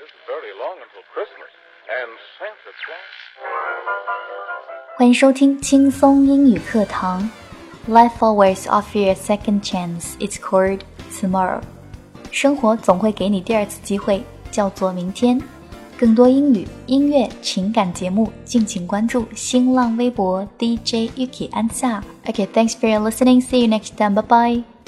It isn't very long until Christmas, and Santa Claus. 欢迎收听轻松英语课堂。Life always offers you a second chance. It's called tomorrow. 生活总会给你第二次机会，叫做明天。更多英语、音乐、情感节目，敬请关注新浪微博 DJ Ukki 安夏。Okay, thanks for listening. See you next time. Bye bye.